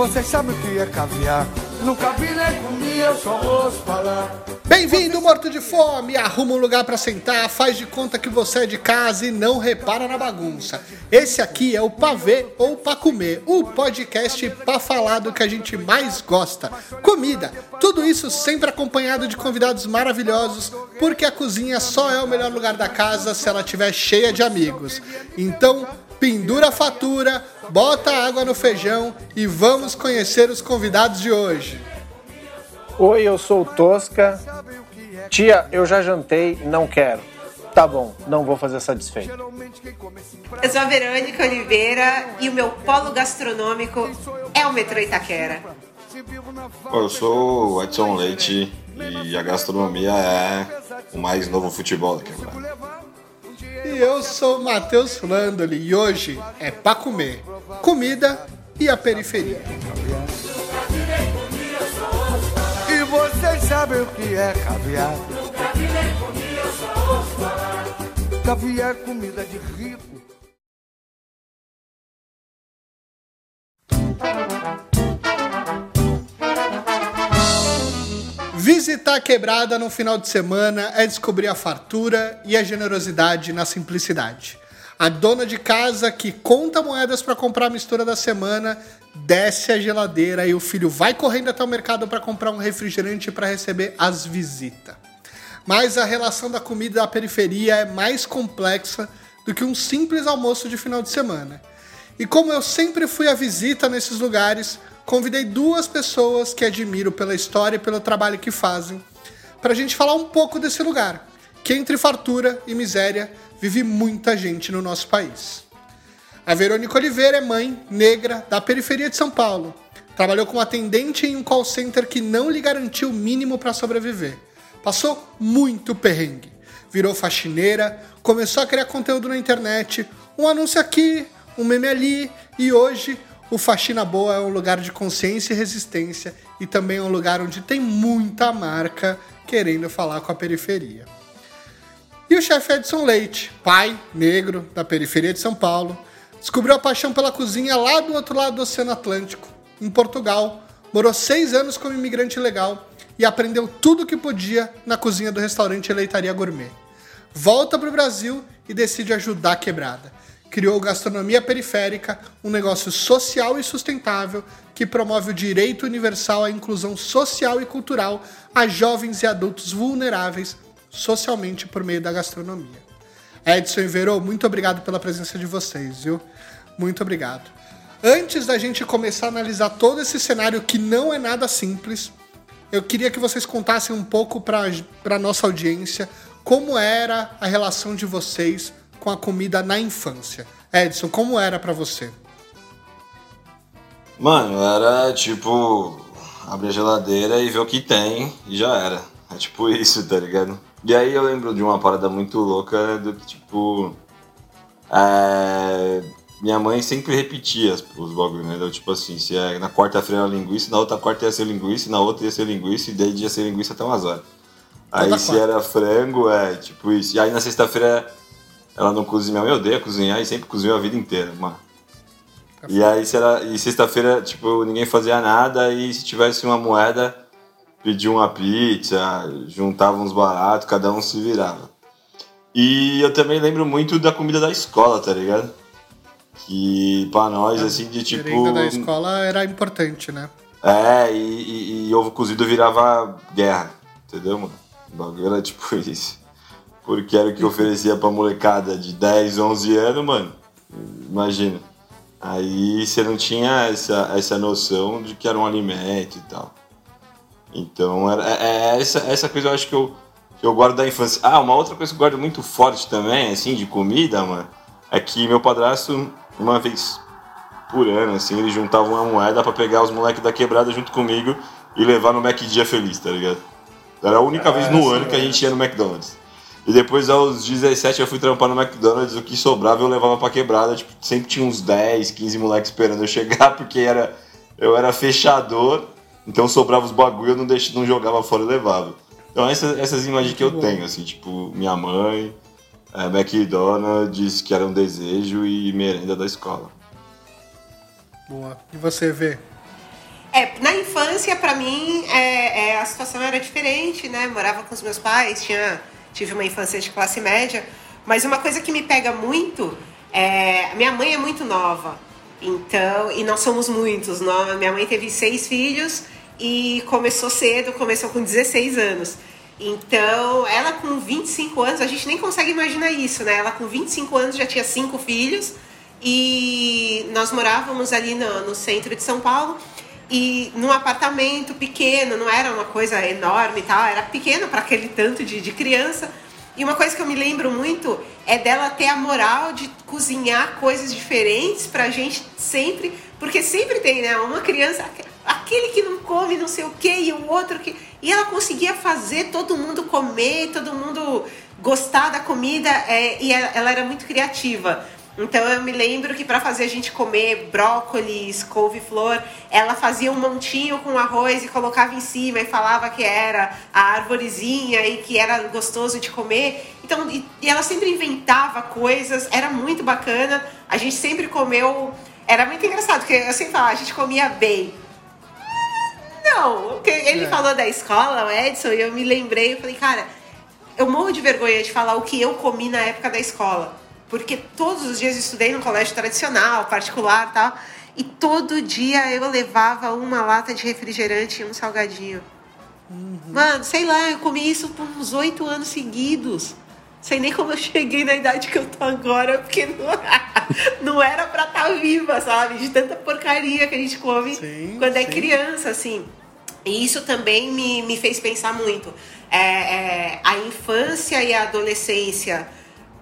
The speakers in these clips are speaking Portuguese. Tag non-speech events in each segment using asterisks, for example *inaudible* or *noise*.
Você sabe o que é caviar? Nunca vi nem comi, eu só ouço falar. Bem-vindo, morto de fome! Arruma um lugar para sentar, faz de conta que você é de casa e não repara na bagunça. Esse aqui é o Pavê ou Pra Comer, o podcast pra falar do que a gente mais gosta: comida. Tudo isso sempre acompanhado de convidados maravilhosos, porque a cozinha só é o melhor lugar da casa se ela estiver cheia de amigos. Então, pendura a fatura, bota água no feijão e vamos conhecer os convidados de hoje. Oi, eu sou o Tosca. Tia, eu já jantei, não quero. Tá bom, não vou fazer satisfeito. Eu sou a Verônica Oliveira e o meu polo gastronômico é o metrô Itaquera. Eu sou o Edson Leite e a gastronomia é o mais novo futebol da quebrada. Eu sou Matheus Flandoli e hoje é pra comer comida e a periferia. E vocês sabem o que é caviar? Caviar é comida de rico. Visitar a quebrada no final de semana é descobrir a fartura e a generosidade na simplicidade. A dona de casa que conta moedas para comprar a mistura da semana desce a geladeira e o filho vai correndo até o mercado para comprar um refrigerante para receber as visitas. Mas a relação da comida da periferia é mais complexa do que um simples almoço de final de semana. E como eu sempre fui à visita nesses lugares, convidei duas pessoas que admiro pela história e pelo trabalho que fazem, para a gente falar um pouco desse lugar, que entre fartura e miséria vive muita gente no nosso país. A Verônica Oliveira é mãe negra da periferia de São Paulo. Trabalhou como atendente em um call center que não lhe garantiu o mínimo para sobreviver. Passou muito perrengue. Virou faxineira, começou a criar conteúdo na internet, um anúncio aqui, um meme ali, e hoje o Faxina Boa é um lugar de consciência e resistência e também é um lugar onde tem muita marca querendo falar com a periferia. E o chefe Edson Leite, pai negro da periferia de São Paulo, descobriu a paixão pela cozinha lá do outro lado do Oceano Atlântico, em Portugal, morou seis anos como imigrante legal e aprendeu tudo o que podia na cozinha do restaurante Eleitaria Gourmet. Volta para o Brasil e decide ajudar a quebrada. Criou Gastronomia Periférica, um negócio social e sustentável que promove o direito universal à inclusão social e cultural a jovens e adultos vulneráveis socialmente por meio da gastronomia. Edson e Verô, muito obrigado pela presença de vocês, viu? Muito obrigado. Antes da gente começar a analisar todo esse cenário que não é nada simples, eu queria que vocês contassem um pouco para a nossa audiência como era a relação de vocês com a comida na infância. Edson, como era para você? Mano, era tipo abrir a geladeira e ver o que tem e já era. É tipo isso, tá ligado? E aí eu lembro de uma parada muito louca do tipo. É, minha mãe sempre repetia os bagulhos, né? Então, tipo assim, se é, na quarta-feira era linguiça, na outra quarta ia ser linguiça, na outra ia ser linguiça, e daí ia ser linguiça até umas horas. Aí Toda se quarta. era frango, é tipo isso. E aí na sexta-feira ela não cozinha, minha mãe odeia cozinhar e sempre cozinhou a vida inteira, mano. E aí se era, e sexta-feira, tipo, ninguém fazia nada e se tivesse uma moeda, pedia uma pizza, juntava uns baratos, cada um se virava. E eu também lembro muito da comida da escola, tá ligado? Que pra nós, assim, de tipo. merenda da escola era importante, né? É, e, e- e ovo cozido virava guerra, entendeu, mano? O bagulho era tipo *laughs* isso. Porque era o que oferecia pra molecada de 10, 11 anos, mano. Imagina. Aí você não tinha essa, essa noção de que era um alimento e tal. Então, era, é, é essa, essa coisa eu acho que eu, que eu guardo da infância. Ah, uma outra coisa que eu guardo muito forte também, assim, de comida, mano, é que meu padrasto, uma vez por ano, assim, ele juntava uma moeda pra pegar os moleques da quebrada junto comigo e levar no Mac Dia Feliz, tá ligado? Era a única vez no ano que a gente ia no McDonald's. E depois, aos 17, eu fui trampar no McDonald's, o que sobrava eu levava pra quebrada, tipo, sempre tinha uns 10, 15 moleques esperando eu chegar, *laughs* porque era, eu era fechador, então sobrava os bagulho, eu não, deixava, não jogava fora e levava. Então essas, essas imagens que eu tenho, assim, tipo, minha mãe, é, McDonald's, que era um desejo, e merenda da escola. Boa. E você vê? É, na infância, pra mim, é, é, a situação era diferente, né? Morava com os meus pais, tinha, tive uma infância de classe média. Mas uma coisa que me pega muito é. Minha mãe é muito nova. Então, e nós somos muitos. Nós, minha mãe teve seis filhos e começou cedo, começou com 16 anos. Então, ela com 25 anos, a gente nem consegue imaginar isso, né? Ela com 25 anos já tinha cinco filhos e nós morávamos ali no, no centro de São Paulo e num apartamento pequeno, não era uma coisa enorme e tal, era pequeno para aquele tanto de, de criança. E uma coisa que eu me lembro muito é dela ter a moral de cozinhar coisas diferentes pra gente sempre, porque sempre tem, né? Uma criança, aquele que não come não sei o que e o outro que. E ela conseguia fazer todo mundo comer, todo mundo gostar da comida, é, e ela era muito criativa. Então eu me lembro que para fazer a gente comer brócolis, couve-flor, ela fazia um montinho com arroz e colocava em cima e falava que era a arvorezinha e que era gostoso de comer. Então, e, e ela sempre inventava coisas, era muito bacana. A gente sempre comeu, era muito engraçado, porque eu sempre falava, a gente comia bem. Não, porque ele é. falou da escola, o Edson, e eu me lembrei, eu falei, cara, eu morro de vergonha de falar o que eu comi na época da escola porque todos os dias eu estudei no colégio tradicional, particular tal, e todo dia eu levava uma lata de refrigerante e um salgadinho. Uhum. Mano, sei lá, eu comi isso por uns oito anos seguidos. Sei nem como eu cheguei na idade que eu tô agora, porque não, *laughs* não era pra estar tá viva, sabe? De tanta porcaria que a gente come sim, quando é sim. é criança, assim. E isso também me, me fez pensar muito. É, é, a infância e a adolescência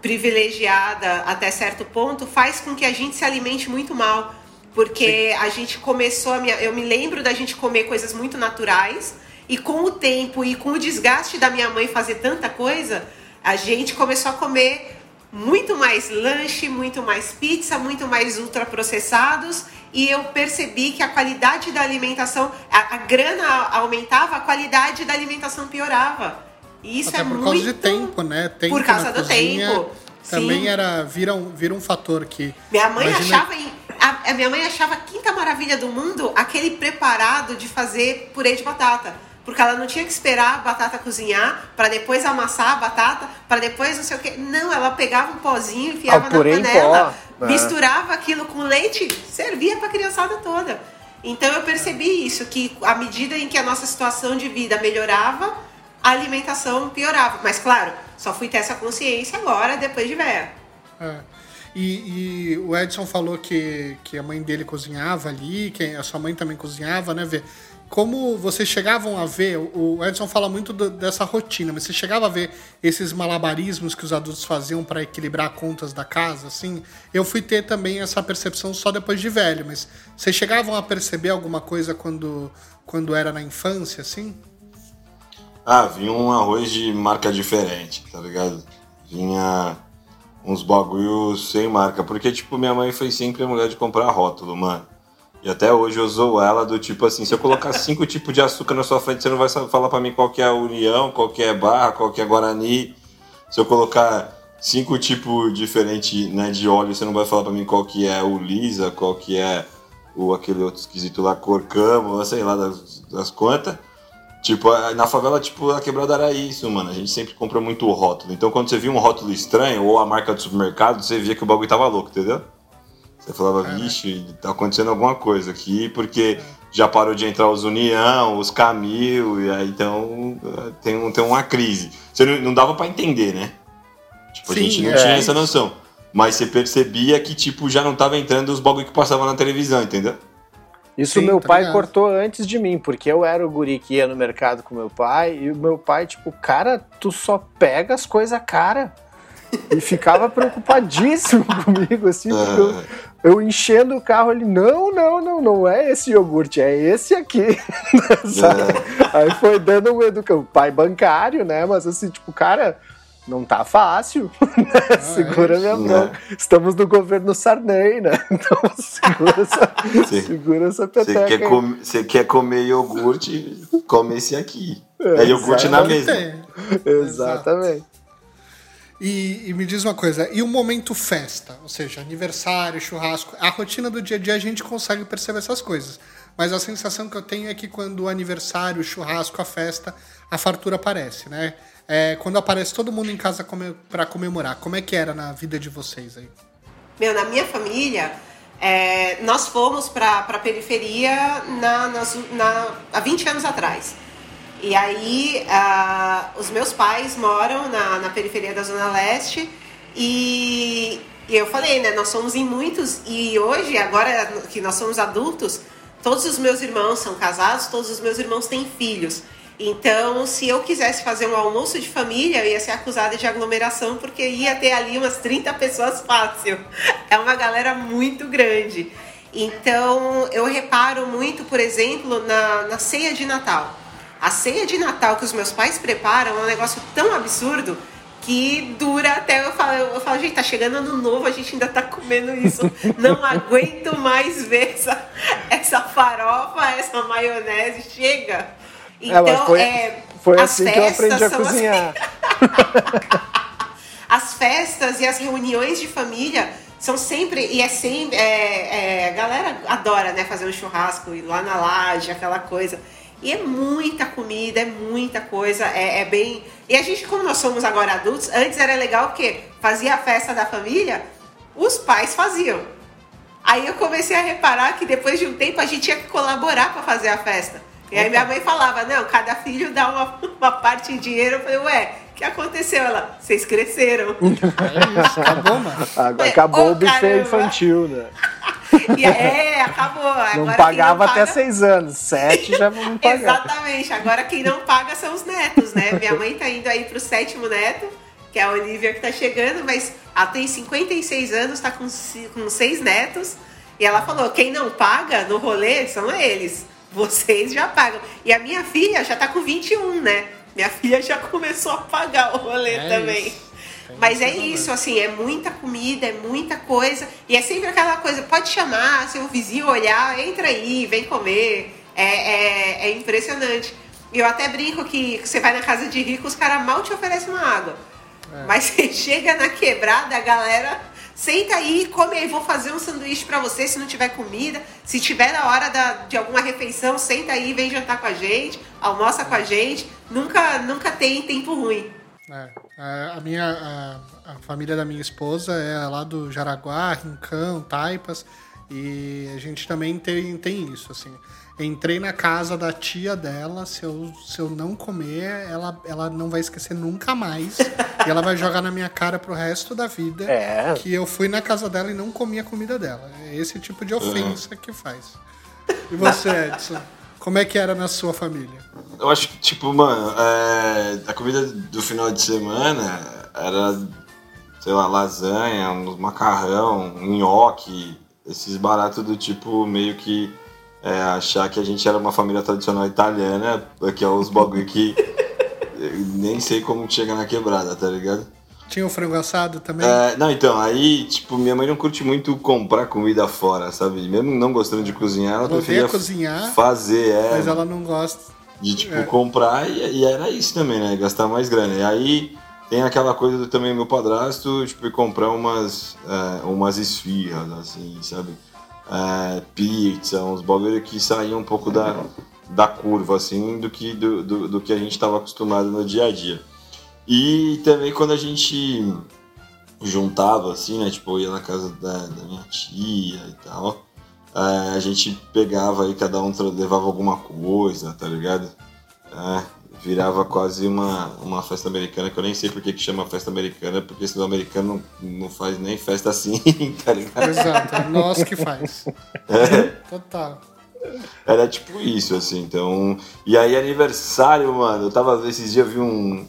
privilegiada até certo ponto faz com que a gente se alimente muito mal. Porque Sim. a gente começou a minha, eu me lembro da gente comer coisas muito naturais e com o tempo e com o desgaste da minha mãe fazer tanta coisa, a gente começou a comer muito mais lanche, muito mais pizza, muito mais ultraprocessados e eu percebi que a qualidade da alimentação, a, a grana aumentava, a qualidade da alimentação piorava. Isso Até é por muito... causa de tempo, né? Tempo por causa do cozinha tempo. Também Sim. era vira um, vira um fator que. Minha mãe Imagina... achava a, a, minha mãe achava a quinta maravilha do mundo aquele preparado de fazer purê de batata. Porque ela não tinha que esperar a batata cozinhar para depois amassar a batata, para depois não sei o que. Não, ela pegava um pozinho, enfiava ah, na panela, pó, né? misturava aquilo com leite, servia para a criançada toda. Então eu percebi isso, que à medida em que a nossa situação de vida melhorava, a alimentação piorava. Mas claro, só fui ter essa consciência agora, depois de velha. É. E, e, o Edson falou que, que a mãe dele cozinhava ali, que a sua mãe também cozinhava, né, Vê? Como vocês chegavam a ver, o Edson fala muito do, dessa rotina, mas você chegava a ver esses malabarismos que os adultos faziam para equilibrar contas da casa, assim? Eu fui ter também essa percepção só depois de velho, mas vocês chegavam a perceber alguma coisa quando, quando era na infância, assim? Ah, vinha um arroz de marca diferente, tá ligado? Vinha uns bagulhos sem marca. Porque, tipo, minha mãe foi sempre a mulher de comprar rótulo, mano. E até hoje eu usou ela do tipo assim, se eu colocar *laughs* cinco tipos de açúcar na sua frente, você não vai falar para mim qual que é a União, qual que é Barra, qual que é Guarani. Se eu colocar cinco tipos diferentes né, de óleo, você não vai falar para mim qual que é o Lisa, qual que é o aquele outro esquisito lá, Corcamo, sei lá das, das quantas. Tipo, na favela, tipo, a quebrada era isso, mano. A gente sempre compra muito rótulo. Então, quando você via um rótulo estranho ou a marca do supermercado, você via que o bagulho tava louco, entendeu? Você falava, vixe, tá acontecendo alguma coisa aqui, porque já parou de entrar os União, os Camil, e aí então tem, tem uma crise. Você não, não dava para entender, né? Tipo, Sim, a gente não é. tinha essa noção. Mas você percebia que, tipo, já não tava entrando os bagulho que passavam na televisão, entendeu? Isso Sim, meu pai ligado. cortou antes de mim, porque eu era o guri que ia no mercado com meu pai, e o meu pai, tipo, cara, tu só pega as coisas cara. E ficava *laughs* preocupadíssimo *laughs* comigo, assim, porque eu, eu, enchendo o carro, ele, não, não, não, não é esse iogurte, é esse aqui. *laughs* Aí foi dando um educação, pai bancário, né, mas assim, tipo, cara não tá fácil. *laughs* Ah, segura é minha mão. Estamos no governo Sarney, né? *laughs* Então segura essa, cê, segura essa peteca. Você quer, com, quer, comer iogurte, come esse aqui. É, é iogurte na mesa. Exatamente. E, e, me diz uma coisa, e o momento festa? Ou seja, aniversário, churrasco, a rotina do dia a dia a gente consegue perceber essas coisas. Mas a sensação que eu tenho é que quando o aniversário, o churrasco, a festa, a fartura aparece, né? É, quando aparece todo mundo em casa para comemorar, como é que era na vida de vocês aí? Meu, na minha família, é, nós fomos para a periferia na, na, na, há 20 anos atrás. E aí, os meus pais moram na, na periferia da Zona Leste e, e eu falei, né? Nós somos em muitos e hoje, agora que nós somos adultos, todos os meus irmãos são casados, todos os meus irmãos têm filhos. Então, se eu quisesse fazer um almoço de família, eu ia ser acusada de aglomeração, porque ia ter ali umas 30 pessoas fácil. É uma galera muito grande. Então, eu reparo muito, por exemplo, na, na ceia de Natal. A ceia de Natal que os meus pais preparam é um negócio tão absurdo que dura até eu falo, eu falo, gente, tá chegando ano novo, a gente ainda tá comendo isso. Não *laughs* aguento mais ver essa, essa farofa, essa maionese. Chega! Então, é, foi, é, foi assim que eu aprendi a cozinhar. Assim. *laughs* as festas e as reuniões de família são sempre e é sempre é, é, a galera adora né fazer um churrasco ir lá na laje aquela coisa e é muita comida é muita coisa é, é, bem e a gente como nós somos agora adultos antes era legal porque fazia a festa da família os pais faziam aí eu comecei a reparar que depois de um tempo a gente tinha que colaborar para fazer a festa e aí minha mãe falava, não, cada filho dá uma, uma parte em dinheiro. Eu falei, ué, o que aconteceu? Ela, vocês cresceram. É *laughs* isso, acabou, mano. Agora, acabou oh, o buffet caramba. infantil, né? *laughs* E, é, acabou. Agora não pagava não paga... até seis anos, sete já vão *laughs* pagar. Exatamente. Agora quem não paga são os netos, né? Minha mãe tá indo aí pro sétimo neto, que é a Olivia que tá chegando, mas ela tem 56 anos, tá com, com seis netos. E ela falou: quem não paga no rolê são eles vocês já pagam. E a minha filha já tá com 21, né? Minha filha já começou a pagar o rolê é também. Mas é isso, assim, é muita comida, é muita coisa. E é sempre aquela coisa, pode chamar, seu vizinho olhar, entra aí, vem comer. É, é, é impressionante. E eu até brinco que você vai na casa de rico, os caras mal te oferecem uma água. É. Mas você *laughs* chega na quebrada, a galera Senta aí, come aí, vou fazer um sanduíche para você se não tiver comida. Se tiver na hora da, de alguma refeição, senta aí, vem jantar com a gente, almoça com a gente. Nunca, nunca tem tempo ruim. É, é a minha a, a, família da minha esposa é lá do Jaraguá, Rincão, Taipas, e a gente também tem, tem isso, assim. Entrei na casa da tia dela, se eu, se eu não comer, ela, ela não vai esquecer nunca mais. *laughs* e ela vai jogar na minha cara pro resto da vida é. que eu fui na casa dela e não comi a comida dela. É esse tipo de ofensa que faz. E você, Edson? Como é que era na sua família? Eu acho que, tipo, mano, é, a comida do final de semana era, sei lá, lasanha, um macarrão, um nhoque, esses baratos do tipo meio que é, achar que a gente era uma família tradicional italiana, que é os bagulho que *laughs* nem sei como chega na quebrada, tá ligado? Tinha o frango assado também? É, não, então, aí, tipo, minha mãe não curte muito comprar comida fora, sabe? Mesmo não gostando de cozinhar, ela, preferia cozinhar, fazer, é. Mas ela não gosta. De, tipo, é. comprar e, e, era isso também, né? Gastar mais grana. E aí tem aquela coisa do também meu padrasto, tipo, comprar umas, é, umas esfirras, assim, sabe? É, pizza, uns bagulho que saíam um pouco da, da curva, assim, do que, do, do, do que a gente estava acostumado no dia a dia. E também quando a gente juntava, assim, né, tipo, eu ia na casa da, da minha tia e tal, é, a gente pegava aí, cada um levava alguma coisa, tá ligado? É, virava quase uma, uma festa americana, que eu nem sei por que, que chama festa americana, porque esse americano não, não faz nem festa assim, *laughs* tá ligado? Exato, é nós que faz. É. Total. Era tipo isso, assim, então. E aí, aniversário, mano, eu tava. Esses dias eu vi um,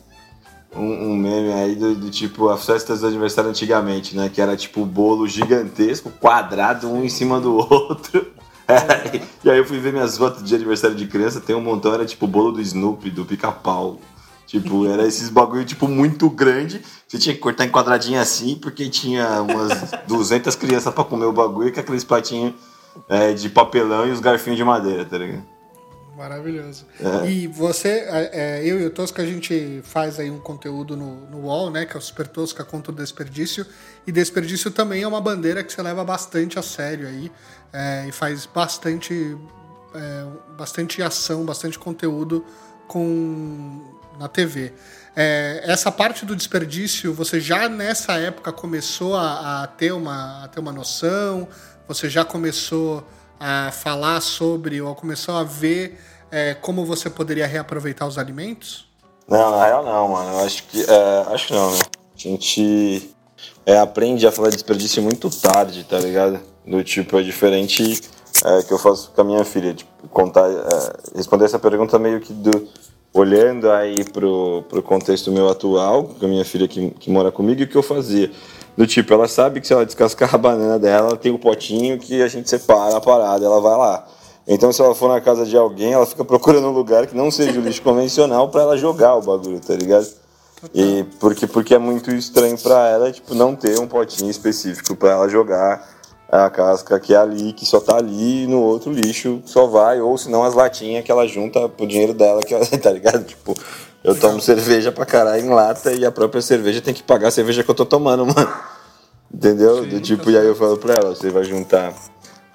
um, um meme aí do, do, tipo as festas do aniversário antigamente, né? Que era tipo bolo gigantesco, quadrado, um em cima do outro. É, *laughs* e aí eu fui ver minhas fotos de aniversário de criança, tem um montão, era tipo bolo do Snoopy, do pica-pau. Tipo, era esses bagulho, tipo, muito grande. Você tinha que cortar em quadradinho assim, porque tinha umas *laughs* 200 crianças pra comer o bagulho com aqueles pratinhos é, de papelão e os garfinhos de madeira, tá ligado? Maravilhoso. É. E você, é, eu e o Tosca, a gente faz aí um conteúdo no, no UOL, né? Que é o Super Tosca contra o Desperdício. E desperdício também é uma bandeira que você leva bastante a sério aí. É, e faz bastante é, bastante ação, bastante conteúdo com na TV. É, essa parte do desperdício, você já nessa época começou a, a, ter uma, a ter uma noção? Você já começou a falar sobre ou começou a ver é, como você poderia reaproveitar os alimentos? Não, na real não, mano. Eu acho que. É, acho que não, né? A gente é, aprende a falar de desperdício muito tarde, tá ligado? Do tipo, é diferente é, que eu faço com a minha filha. Tipo, contar, é, responder essa pergunta meio que do, olhando aí pro, pro contexto meu atual, com a minha filha que, que mora comigo, e o que eu fazia. Do tipo, ela sabe que se ela descascar a banana dela, ela tem o um potinho que a gente separa a parada, ela vai lá. Então, se ela for na casa de alguém, ela fica *laughs* procurando um lugar que não seja o lixo convencional para ela jogar o bagulho, tá ligado? E porque, porque é muito estranho para ela, tipo, não ter um potinho específico para ela jogar a casca que é ali, que só tá ali, e no outro lixo só vai, ou senão as latinhas que ela junta pro dinheiro dela, que ela, *laughs* tá ligado? Tipo, eu tomo cerveja pra caralho em lata e a própria cerveja tem que pagar a cerveja que eu tô tomando, *laughs* mano. Entendeu? Sim, Do tipo, tá e aí eu falo pra ela, você vai juntar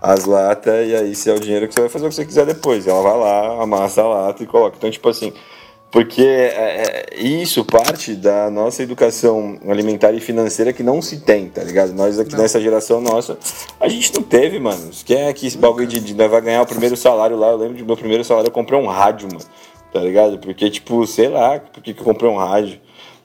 as latas e aí se é o dinheiro que você vai fazer o que você quiser depois. Ela vai lá, amassa a lata e coloca. Então, tipo assim, porque é, é, isso parte da nossa educação alimentar e financeira que não se tem, tá ligado? Nós aqui não. nessa geração nossa, a gente não teve, mano. Quem é que esse bagulho de, de vai ganhar o primeiro salário lá? Eu lembro de meu primeiro salário, eu comprei um rádio, mano. Tá ligado? Porque, tipo, sei lá, por que, que eu comprei um rádio?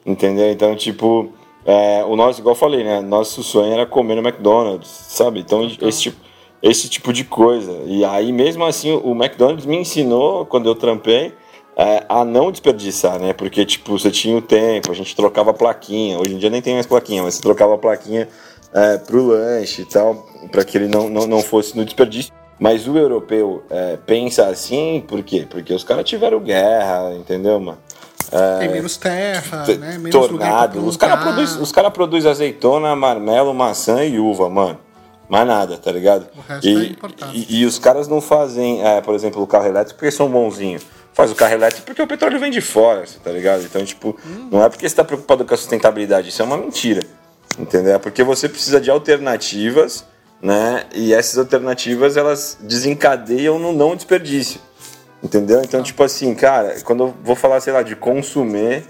Entendeu? Então, tipo, é, o nosso, igual eu falei, né? Nosso sonho era comer no McDonald's, sabe? Então, então. esse tipo, esse tipo de coisa. E aí, mesmo assim, o McDonald's me ensinou, quando eu trampei, é, a não desperdiçar, né? Porque, tipo, você tinha o tempo, a gente trocava plaquinha. Hoje em dia nem tem mais plaquinha, mas você trocava a plaquinha é, pro lanche e tal, para que ele não, não, não fosse no desperdício. Mas o europeu é, pensa assim, por quê? Porque os caras tiveram guerra, entendeu, mano? É, tem menos terra, né? Menos tornado. Os caras produzem cara produz azeitona, marmelo, maçã e uva, mano. Mais nada, tá ligado? O resto e, é. E, e, os caras não fazem, é, por exemplo, o carro elétrico porque são bonzinhos faz o carro elétrico porque o petróleo vem de fora, tá ligado? Então, tipo, hum. não é porque você está preocupado com a sustentabilidade, isso é uma mentira, entendeu? É porque você precisa de alternativas, né? E essas alternativas, elas desencadeiam no não desperdício, entendeu? Então, tipo assim, cara, quando eu vou falar, sei lá, de consumir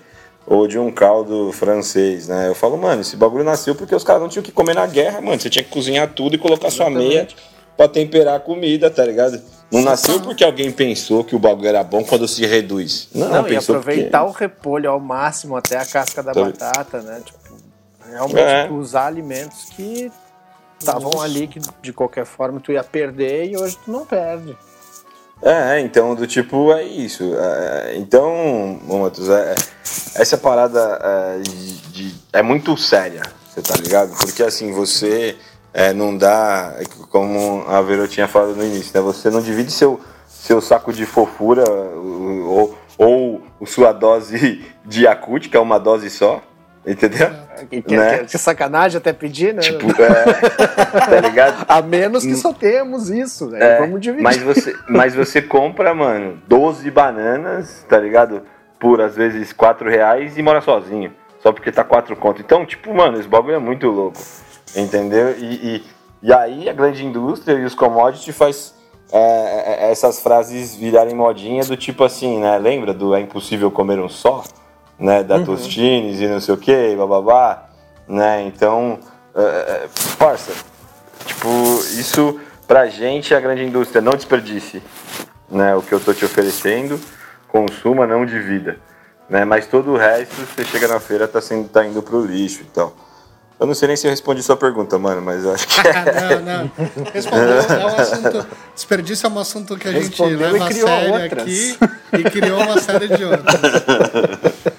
ou de um caldo francês, né? Eu falo, mano, esse bagulho nasceu porque os caras não tinham que comer na guerra, mano. Você tinha que cozinhar tudo e colocar Exatamente. sua meia para temperar a comida, tá ligado? Não nasceu porque alguém pensou que o bagulho era bom quando se reduz. Não, não e aproveitar porque... o repolho ao máximo até a casca da então... batata, né? Tipo, realmente é. usar alimentos que estavam ali que de qualquer forma tu ia perder e hoje tu não perde. É, então do tipo é isso. É, então, Matheus, é, essa parada é, de, é muito séria, você tá ligado? Porque assim, você é, não dá, é como a Vero tinha falado no início, né? Você não divide seu, seu saco de fofura ou, ou sua dose *laughs* de que é uma dose só, entendeu? Que, que, né? que, sacanagem até pedir, né? Tipo, é, tá ligado? *laughs* A menos que só temos isso? É, Vamos dividir. Mas você, mas você compra, mano, 12 bananas, tá ligado? Por às vezes 4 reais e mora sozinho. Só porque tá 4 conto. Então, tipo, mano, esse bagulho é muito louco. Entendeu? E, e, e aí a grande indústria e os commodities faz é, é, é, essas frases virarem modinha do tipo assim, né? Lembra do é impossível comer um só? Né? Da uhum. Tostines e não sei o que, bababá. Né? Então, é, é, parça, tipo, isso pra gente é a grande indústria. Não desperdice né? o que eu tô te oferecendo, consuma, não divida. Né? Mas todo o resto, você chega na feira, tá, sendo, tá indo pro lixo e tal. Eu não sei nem se eu respondi sua pergunta, mano, mas eu acho que. não, não. Respondeu. É um assunto. Desperdício é um assunto que a gente leva a sério outras. aqui e criou uma série de outras. *laughs*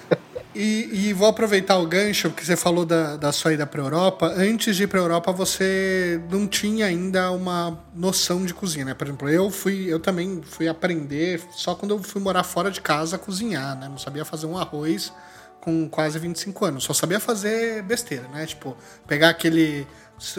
E, e, vou aproveitar o gancho que você falou da, da sua ida para Europa. Antes de ir para Europa, você não tinha ainda uma noção de cozinha, né? Por exemplo, eu fui, eu também fui aprender só quando eu fui morar fora de casa a cozinhar, né? Não sabia fazer um arroz com quase 25 anos. Só sabia fazer besteira, né? Tipo, pegar aquele,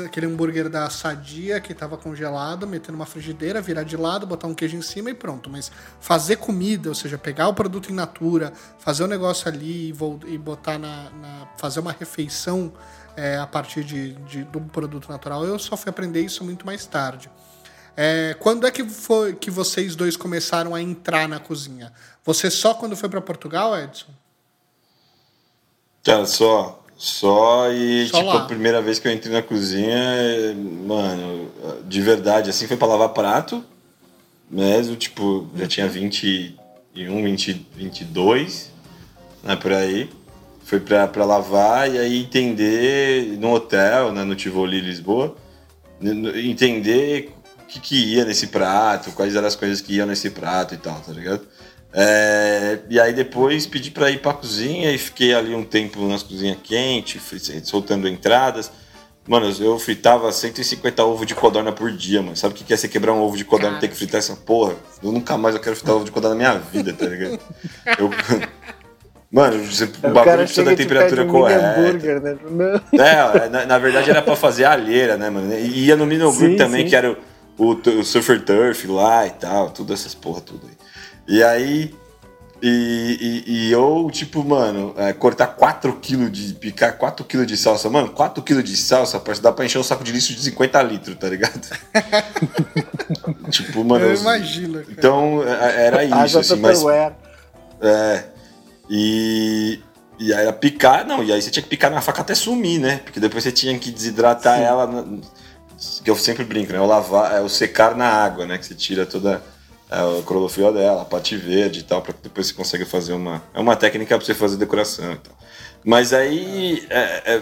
aquele hambúrguer da Sadia que estava congelado, meter numa frigideira, virar de lado, botar um queijo em cima e pronto. Mas fazer comida, ou seja, pegar o produto in natura, fazer o negócio ali e, e botar na, na, fazer uma refeição é, a partir de, de, do produto natural, eu só fui aprender isso muito mais tarde. É, quando é que foi que vocês dois começaram a entrar na cozinha? Você só quando foi para Portugal, Edson? Cara, só. Só e, só tipo, lá. a primeira vez que eu entrei na cozinha, mano, de verdade, assim, foi pra lavar prato mesmo, tipo, já tinha 21, 20, 22, né, por aí. Foi pra, pra lavar e aí entender no hotel, né, no Tivoli, Lisboa, entender o que, que ia nesse prato, quais eram as coisas que iam nesse prato e tal, tá ligado? É, e aí depois pedi para ir para a cozinha e fiquei ali um tempo nas cozinhas quentes, soltando entradas. Mano, eu fritava 150 ovos de codorna por dia, mano. Sabe o que é você quebrar um ovo de codorna e ter que fritar essa porra? Eu nunca mais eu quero fritar ovo de codorna na minha vida, tá ligado? Eu... *laughs* Mano, você, o, o bagulho precisa da temperatura correta. Né? É, na, na, verdade era pra fazer a alheira, né, mano? E ia no Mino Group também, sim. que era o, o, o Surfer Turf lá e tal, tudo essas porra, tudo aí. E aí. E, e, e eu, tipo, mano, é, cortar 4kg de. picar 4kg de salsa. Mano, 4kg de salsa, parece dá pra encher um saco de lixo de 50 litros, tá ligado? *laughs* tipo, mano. Eu imagino. Cara. Então, é, era isso, assim, mas. É. E. E aí era picar, não, e aí você tinha que picar na faca até sumir, né? Porque depois você tinha que desidratar Sim. ela. Que eu sempre brinco, né? O lavar, é o secar na água, né? Que você tira toda é, o clorofila dela, a parte verde e tal, para depois você consiga fazer uma. É uma técnica para você fazer decoração e tal. Mas aí, é, é,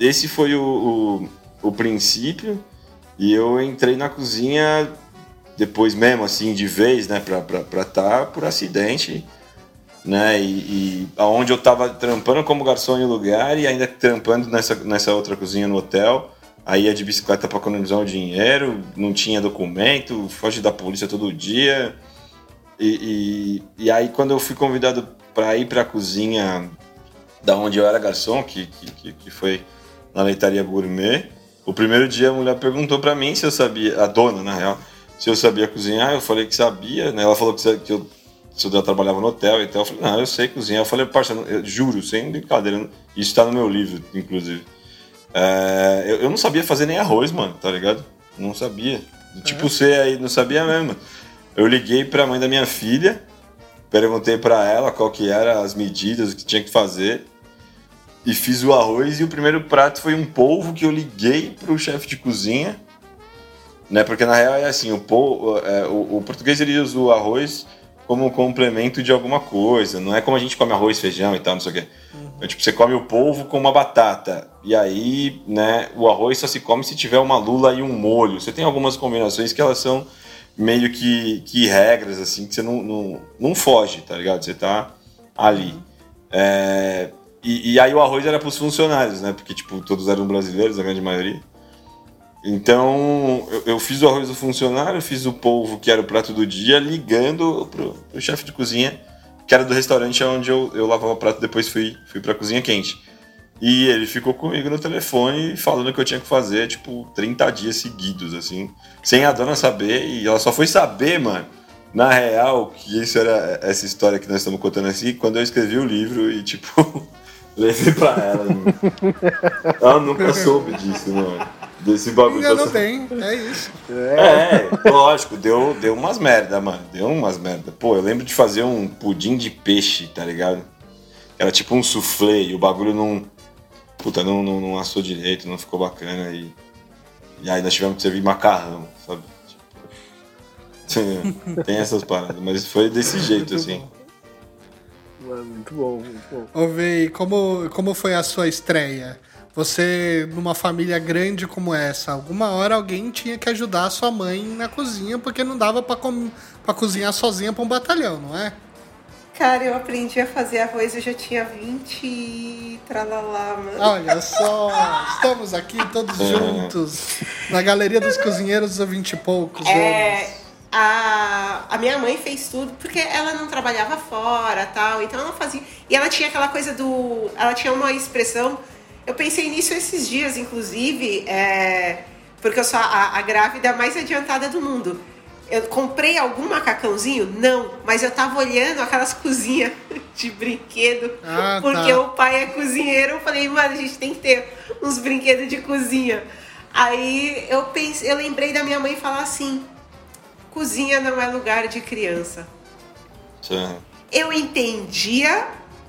esse foi o, o, o, princípio, e eu entrei na cozinha depois mesmo, assim, de vez, né, pra estar tá por acidente, né, e, e aonde eu tava trampando como garçom em um lugar e ainda trampando nessa, nessa outra cozinha no hotel aí ia de bicicleta para economizar o dinheiro, não tinha documento, foge da polícia todo dia. E, e, e aí quando eu fui convidado para ir para a cozinha da onde eu era garçom, que, que, que foi na leitaria gourmet, o primeiro dia a mulher perguntou para mim se eu sabia, a dona na real, se eu sabia cozinhar, eu falei que sabia, né? Ela falou que, que eu, se eu trabalhava no hotel e tal, eu falei, não, eu sei cozinhar. Eu falei, parça, eu juro, sem brincadeira, isso está no meu livro, inclusive. É, eu, eu, não sabia fazer nem arroz, mano, tá ligado? Não sabia. Tipo, é. você aí não sabia mesmo. Eu liguei pra mãe da minha filha, perguntei pra ela qual que era as medidas, o que tinha que fazer. E fiz o arroz e o primeiro prato foi um polvo que eu liguei pro chefe de cozinha. Né? Porque na real é assim, o, polvo, é, o, o português ele usa o arroz como complemento de alguma coisa. Não é como a gente come arroz, feijão e tal, não sei o quê. Uhum. É, tipo, você come o polvo com uma batata. E aí, né, o arroz só se come se tiver uma lula e um molho. Você tem algumas combinações que elas são meio que, que regras, assim, que você não, não, não foge, tá ligado? Você tá ali. É, e, e, aí o arroz era pros funcionários, né? Porque, tipo, todos eram brasileiros, a grande maioria. Então, eu, eu, fiz o arroz do funcionário, fiz o polvo, que era o prato do dia, ligando pro, pro chefe de cozinha, que era do restaurante onde eu, eu lavava o prato depois fui, fui pra cozinha quente. E ele ficou comigo no telefone falando que eu tinha que fazer, tipo, 30 dias seguidos, assim, sem a dona saber, e ela só foi saber, mano, na real, que isso era essa história que nós estamos contando assim, quando eu escrevi o livro e, tipo, *laughs* levei pra ela. Mano. *laughs* Ela nunca soube disso, mano desse bagulho. Ainda não tem, é isso. É, é, lógico, deu, deu umas merda, mano. Deu umas merda. Pô, eu lembro de fazer um pudim de peixe, tá ligado? Era tipo um soufflé e o bagulho não. Puta, não, não, não assou direito, não ficou bacana. E, e aí nós tivemos que servir macarrão, sabe? Tipo, *laughs* tem essas paradas, mas foi desse jeito, assim. Mano, muito bom, muito bom. Ô, Vei, como, como foi a sua estreia? Você, numa família grande como essa, alguma hora alguém tinha que ajudar a sua mãe na cozinha, porque não dava para pra cozinhar sozinha pra um batalhão, não é? Cara, eu aprendi a fazer arroz, eu já tinha 20 e tralalá, mano. Olha *laughs* só, estamos aqui todos juntos, na Galeria dos Cozinheiros há 20 e poucos é, anos. A, a minha mãe fez tudo, porque ela não trabalhava fora tal, então ela fazia. E ela tinha aquela coisa do. Ela tinha uma expressão eu pensei nisso esses dias, inclusive, é, porque eu sou a, a, grávida mais adiantada do mundo. Eu comprei algum macacãozinho? Não, mas eu tava olhando aquelas *laughs* cozinhas de brinquedo, ah, porque tá. o pai é cozinheiro. Eu falei, mano, a gente tem que ter uns brinquedos de cozinha. Aí eu pensei, eu lembrei da minha mãe falar assim: cozinha não é lugar de criança. Sim. Eu entendia,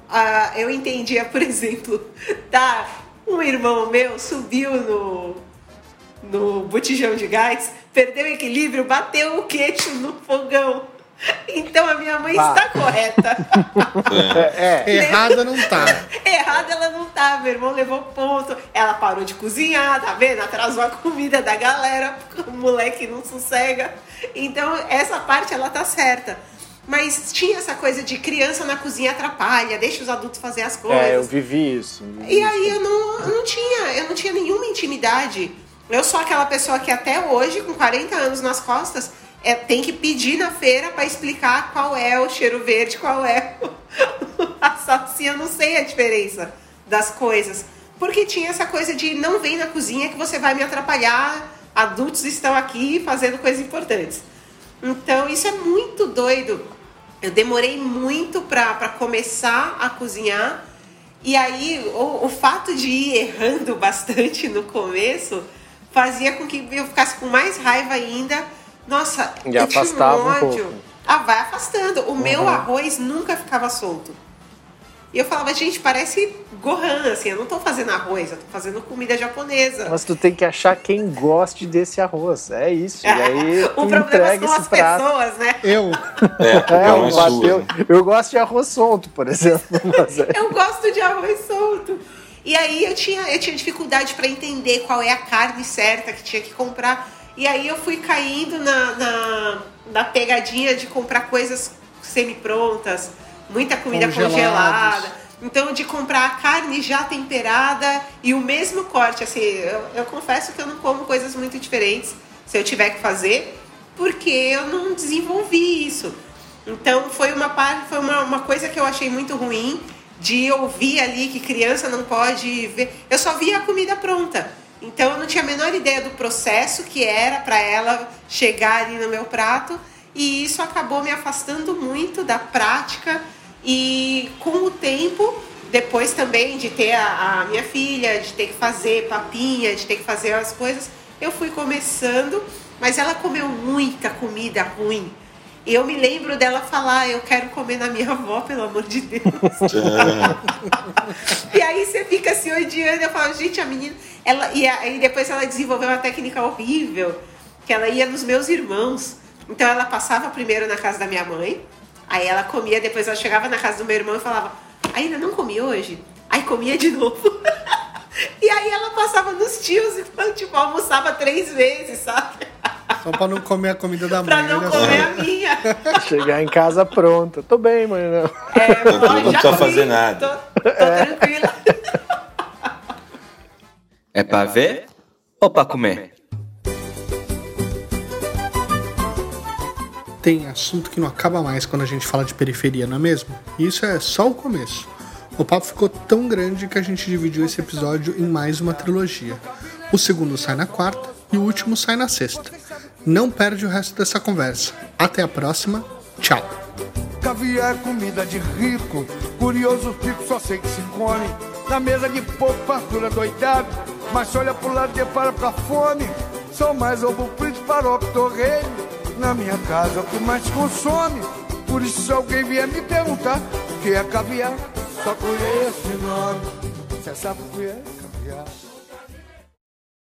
uh, eu entendia, por *laughs* exemplo, tá, um irmão meu subiu no, no botijão de gás, perdeu o equilíbrio, bateu o queixo no fogão. Então a minha mãe bah. está correta. É. é. Errada não tá. *laughs* Errada ela não tá. Meu irmão levou ponto. Ela parou de cozinhar, tá vendo? Atrasou a comida da galera, porque o moleque não sossega. Então essa parte ela tá certa. Mas tinha essa coisa de criança na cozinha atrapalha, deixa os adultos fazer as coisas. É, eu vivi isso. Vivi e aí eu não, eu não tinha, eu não tinha nenhuma intimidade. Eu sou aquela pessoa que até hoje, com 40 anos nas costas, é, tem que pedir na feira para explicar qual é o cheiro verde, qual é *laughs* a salsinha. Eu não sei a diferença das coisas. Porque tinha essa coisa de não vem na cozinha que você vai me atrapalhar, adultos estão aqui fazendo coisas importantes. Então isso é muito doido. Eu demorei muito para começar a cozinhar. E aí o, o fato de ir errando *laughs* bastante no começo fazia com que eu ficasse com mais raiva ainda. Nossa, e eu afastava tinha um ódio. Um ah, vai afastando. O uhum. meu arroz nunca ficava solto. E eu falava, gente, parece Gohan, assim, eu não tô fazendo arroz, eu tô fazendo comida japonesa. Mas tu tem que achar quem goste desse arroz, é isso. E *laughs* aí o problema são as prato. pessoas, né? Eu. É, *laughs* é, eu, bateu, eu gosto de arroz solto, por exemplo. *laughs* É. eu gosto de arroz solto. E aí eu tinha, eu tinha dificuldade para entender qual é a carne certa que tinha que comprar. E aí eu fui caindo na, na, na pegadinha de comprar coisas semi-prontas, muita comida Congelados. congelada. Então, de comprar a carne já temperada e o mesmo corte. Assim, eu, eu confesso que eu não como coisas muito diferentes se eu tiver que fazer, porque eu não desenvolvi isso. Então, foi uma, foi uma, uma coisa que eu achei muito ruim de ouvir ali que criança não pode ver. Eu só via a comida pronta. Então eu não tinha a menor ideia do processo que era para ela chegar ali no meu prato. E isso acabou me afastando muito da prática. E com o tempo, depois também de ter a, a minha filha, de ter que fazer papinha, de ter que fazer as coisas, eu fui começando. Mas ela comeu muita comida ruim e eu me lembro dela falar, eu quero comer na minha avó, pelo amor de Deus. *laughs* e aí você fica assim odiando, eu falo, gente, a menina. Ela, e aí depois ela desenvolveu uma técnica horrível, que ela ia nos meus irmãos. Então ela passava primeiro na casa da minha mãe, aí ela comia, depois ela chegava na casa do meu irmão e falava, ainda não comi hoje? Aí comia de novo. *laughs* e aí ela passava nos tios e tipo, almoçava três vezes, sabe? Só pra não comer a comida da *laughs* mãe. Pra não comer só. a minha. *laughs* Chegar em casa pronta. Tô bem, mãe. Não, é, não, não precisa fazer nada. Tô, tô é. tranquila. É pra ver ou pra comer? Tem assunto que não acaba mais quando a gente fala de periferia, não é mesmo? E isso é só o começo. O papo ficou tão grande que a gente dividiu esse episódio em mais uma trilogia. O segundo sai na quarta e o último sai na sexta. Não perde o resto dessa conversa. Até a próxima. Tchau. Caviar comida de rico, curioso fico, só sei que se come. Na mesa de pouco, fartura doidado, mas olha pro lado e para pra fome. Sou mais ovo frito, farofa, torreio. Na minha casa o que mais consome. Por isso se alguém vier me perguntar o que é caviar, só conheço esse nome. Você sabe o que é caviar?